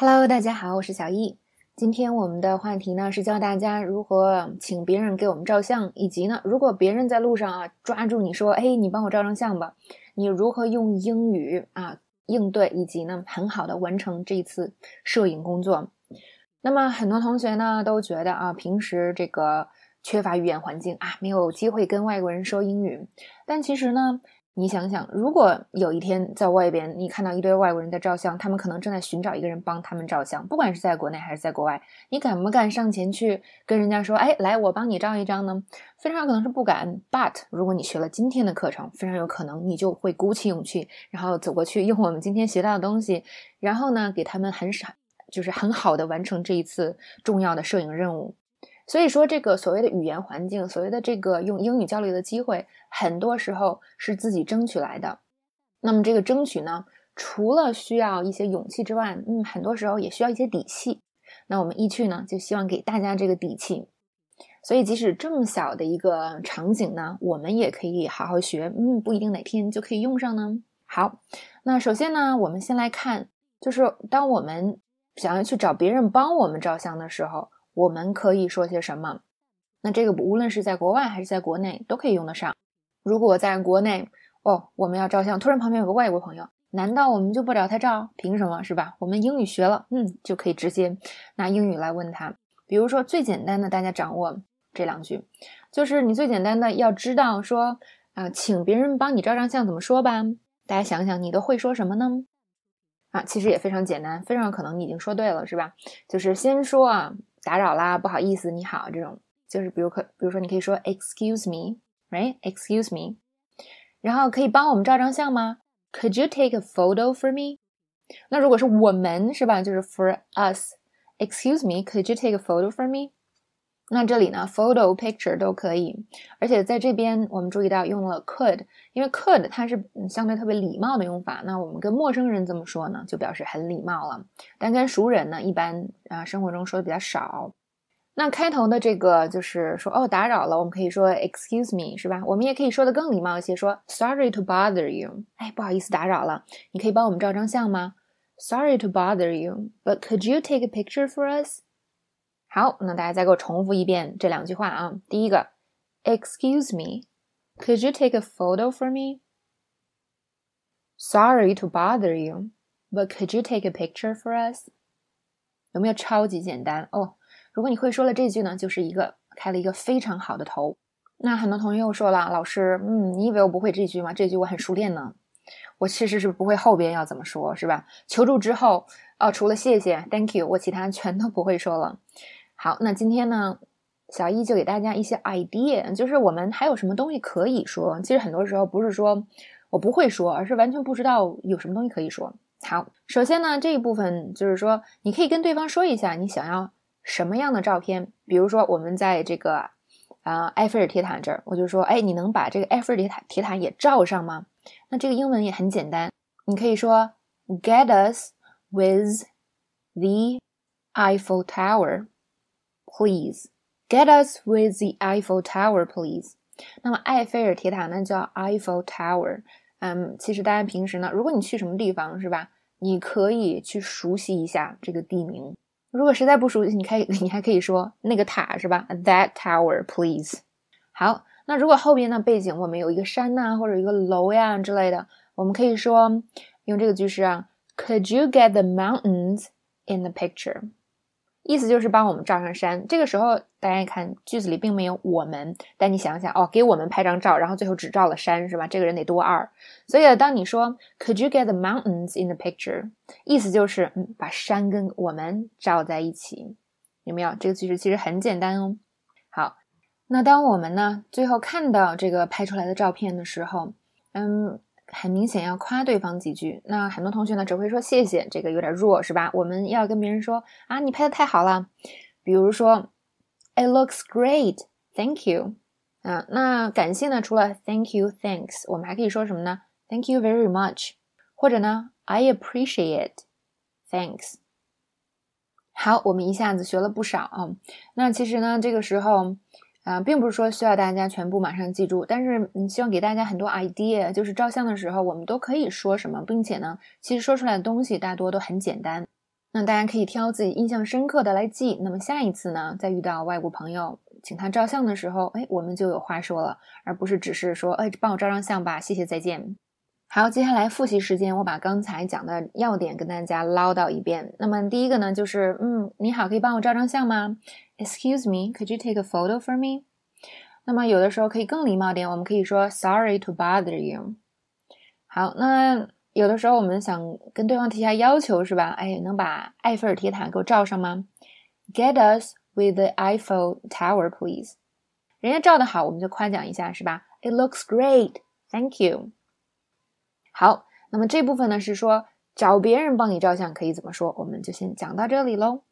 Hello，大家好，我是小易。今天我们的话题呢是教大家如何请别人给我们照相，以及呢，如果别人在路上啊抓住你说，哎，你帮我照张相吧，你如何用英语啊应对，以及呢很好的完成这一次摄影工作。那么很多同学呢都觉得啊，平时这个缺乏语言环境啊，没有机会跟外国人说英语，但其实呢。你想想，如果有一天在外边，你看到一堆外国人在照相，他们可能正在寻找一个人帮他们照相，不管是在国内还是在国外，你敢不敢上前去跟人家说：“哎，来，我帮你照一张呢？”非常有可能是不敢。But 如果你学了今天的课程，非常有可能你就会鼓起勇气，然后走过去，用我们今天学到的东西，然后呢，给他们很少，就是很好的完成这一次重要的摄影任务。所以说，这个所谓的语言环境，所谓的这个用英语交流的机会，很多时候是自己争取来的。那么，这个争取呢，除了需要一些勇气之外，嗯，很多时候也需要一些底气。那我们易趣呢，就希望给大家这个底气。所以，即使这么小的一个场景呢，我们也可以好好学。嗯，不一定哪天就可以用上呢。好，那首先呢，我们先来看，就是当我们想要去找别人帮我们照相的时候。我们可以说些什么？那这个无论是在国外还是在国内都可以用得上。如果在国内哦，我们要照相，突然旁边有个外国朋友，难道我们就不找他照？凭什么是吧？我们英语学了，嗯，就可以直接拿英语来问他。比如说最简单的，大家掌握这两句，就是你最简单的要知道说啊，请别人帮你照张相怎么说吧？大家想想，你都会说什么呢？啊，其实也非常简单，非常可能你已经说对了，是吧？就是先说啊。打扰啦，不好意思，你好，这种就是比如可，比如说你可以说 Excuse me，right？Excuse me，然后可以帮我们照张相吗？Could you take a photo for me？那如果是我们是吧，就是 for us，Excuse me，Could you take a photo for me？那这里呢，photo、picture 都可以，而且在这边我们注意到用了 could，因为 could 它是相对特别礼貌的用法。那我们跟陌生人这么说呢，就表示很礼貌了。但跟熟人呢，一般啊生活中说的比较少。那开头的这个就是说哦打扰了，我们可以说 excuse me 是吧？我们也可以说的更礼貌一些，说 sorry to bother you。哎，不好意思打扰了，你可以帮我们照张相吗？Sorry to bother you，but could you take a picture for us？好，那大家再给我重复一遍这两句话啊。第一个，Excuse me, could you take a photo for me? Sorry to bother you, but could you take a picture for us? 有没有超级简单哦？如果你会说了这句呢，就是一个开了一个非常好的头。那很多同学又说了，老师，嗯，你以为我不会这句吗？这句我很熟练呢。我其实是不会后边要怎么说，是吧？求助之后，哦，除了谢谢，Thank you，我其他全都不会说了。好，那今天呢，小易就给大家一些 idea，就是我们还有什么东西可以说。其实很多时候不是说我不会说，而是完全不知道有什么东西可以说。好，首先呢，这一部分就是说，你可以跟对方说一下你想要什么样的照片。比如说，我们在这个啊埃菲尔铁塔这儿，我就说，哎，你能把这个埃菲尔铁塔铁塔也照上吗？那这个英文也很简单，你可以说 Get us with the Eiffel Tower。Please get us with the Eiffel Tower, please. 那么埃菲尔铁塔呢叫 Eiffel Tower。嗯，其实大家平时呢，如果你去什么地方是吧，你可以去熟悉一下这个地名。如果实在不熟悉，你可以你还可以说那个塔是吧？That tower, please. 好，那如果后边的背景我们有一个山呐，或者一个楼呀之类的，我们可以说用这个句式啊，Could you get the mountains in the picture? 意思就是帮我们照上山。这个时候，大家看句子里并没有我们，但你想想哦，给我们拍张照，然后最后只照了山，是吧？这个人得多二。所以当你说 Could you get the mountains in the picture？意思就是嗯，把山跟我们照在一起，有没有？这个句式其实很简单哦。好，那当我们呢最后看到这个拍出来的照片的时候，嗯。很明显要夸对方几句，那很多同学呢只会说谢谢，这个有点弱，是吧？我们要跟别人说啊，你拍的太好了。比如说，It looks great, thank you。啊，那感谢呢，除了 thank you, thanks，我们还可以说什么呢？Thank you very much，或者呢，I appreciate, thanks。好，我们一下子学了不少啊。那其实呢，这个时候。啊，并不是说需要大家全部马上记住，但是嗯，希望给大家很多 idea，就是照相的时候我们都可以说什么，并且呢，其实说出来的东西大多都很简单。那大家可以挑自己印象深刻的来记。那么下一次呢，再遇到外国朋友请他照相的时候，哎，我们就有话说了，而不是只是说，哎，帮我照张相吧，谢谢，再见。好，接下来复习时间，我把刚才讲的要点跟大家唠叨一遍。那么第一个呢，就是，嗯，你好，可以帮我照张相吗？Excuse me, could you take a photo for me？那么有的时候可以更礼貌点，我们可以说 Sorry to bother you。好，那。有的时候我们想跟对方提下要求，是吧？哎，能把埃菲尔铁塔给我照上吗？Get us with the Eiffel Tower, please。人家照的好，我们就夸奖一下，是吧？It looks great, thank you。好，那么这部分呢是说找别人帮你照相可以怎么说？我们就先讲到这里喽。